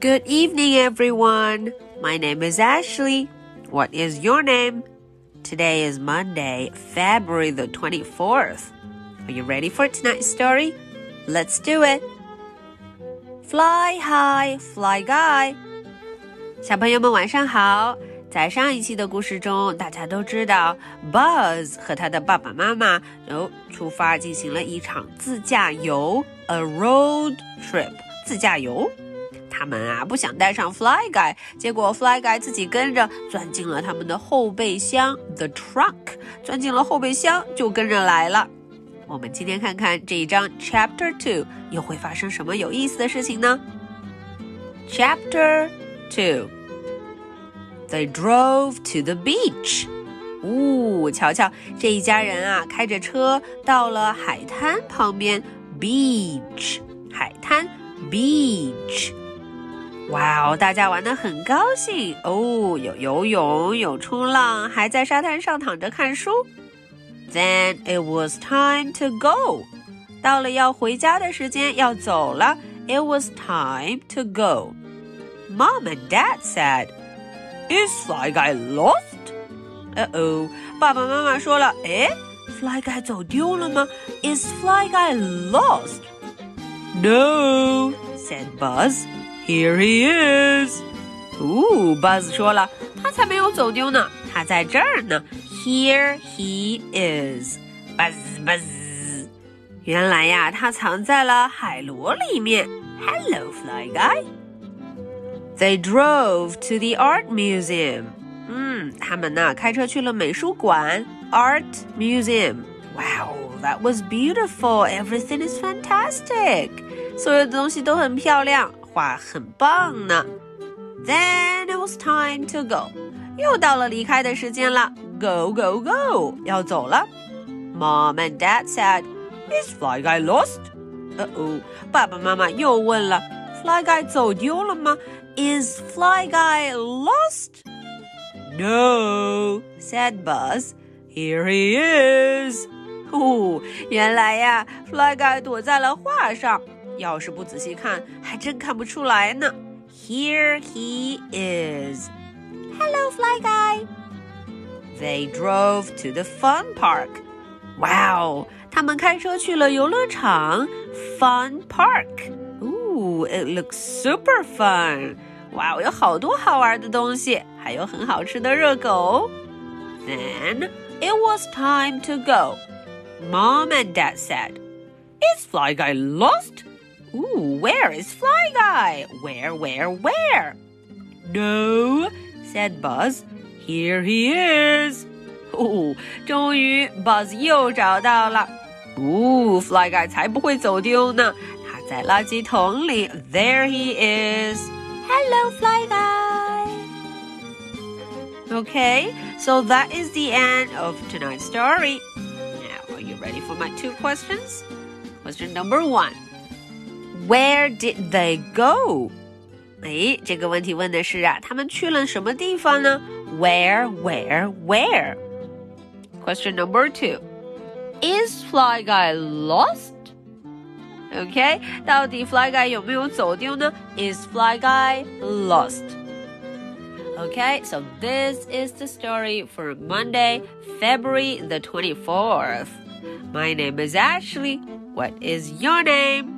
Good evening, everyone. My name is Ashley. What is your name? Today is Monday, February the 24th. Are you ready for tonight's story? Let's do it. Fly high, fly guy. 小朋友们晚上好。在上一期的故事中，大家都知道，Buzz 和他的爸爸妈妈哦出发进行了一场自驾游，a road trip，自驾游。 他们啊不想带上 Fly Guy，结果 Fly Guy 自己跟着钻进了他们的后备箱，the trunk，钻进了后备箱就跟着来了。我们今天看看这一章 Chapter Two 又会发生什么有意思的事情呢？Chapter Two。They drove to the beach. 呜，瞧瞧，这一家人啊，开着车到了海滩旁边，beach，海滩，beach。哇哦，大家玩得很高兴哦，有游泳，有冲浪，还在沙滩上躺着看书。Then it was time to go. 到了要回家的时间，要走了。It was time to go. Mom and Dad said. Is Fly Guy lost? Uh oh，爸爸妈妈说了，哎，Fly Guy 走丢了吗？Is Fly Guy lost? No, said Buzz. Here he is. 哦，Buzz 说了，他才没有走丢呢，他在这儿呢。Here he is. Buzz Buzz. 原来呀，他藏在了海螺里面。Hello, Fly Guy. They drove to the art museum. 嗯，他们呢开车去了美术馆 Art Museum. Wow, that was beautiful. Everything is fantastic. 所有的东西都很漂亮， 画很棒呢。Then it was time to go，又到了离开的时间了。Go go go，要走了。Mom and Dad said, "Is Fly Guy lost?" 呃哦，爸爸妈妈又问了，Fly Guy 走丢了吗？Is Fly Guy lost? No, said Buzz. Here he is. 哦，原来呀，Fly Guy 躲在了画上。要是不仔细看，还真看不出来呢。Here he is. Hello, Fly Guy. They drove to the fun park. Wow，他们开车去了游乐场 Fun Park. Ooh, it looks super fun. 哇，我有好多好玩的东西，还有很好吃的热狗。Then it was time to go. Mom and Dad said, "Is Fly Guy lost?" Ooh, where is Fly Guy? Where, where, where? No, said Buzz. Here he is. 哦，终于 Buzz 又找到了。哦，Fly Guy 才不会走丢呢，他在垃圾桶里。There he is. Hello, Fly Guy. Okay, so that is the end of tonight's story. Now, are you ready for my two questions? Question number one Where did they go? 哎，这个问题问的是啊，他们去了什么地方呢？Where, where, where? Question number two Is Fly Guy lost? OK，到底 Fly Guy 有没有走丢呢？Is Fly Guy lost? Okay, so this is the story for Monday, February the 24th. My name is Ashley. What is your name?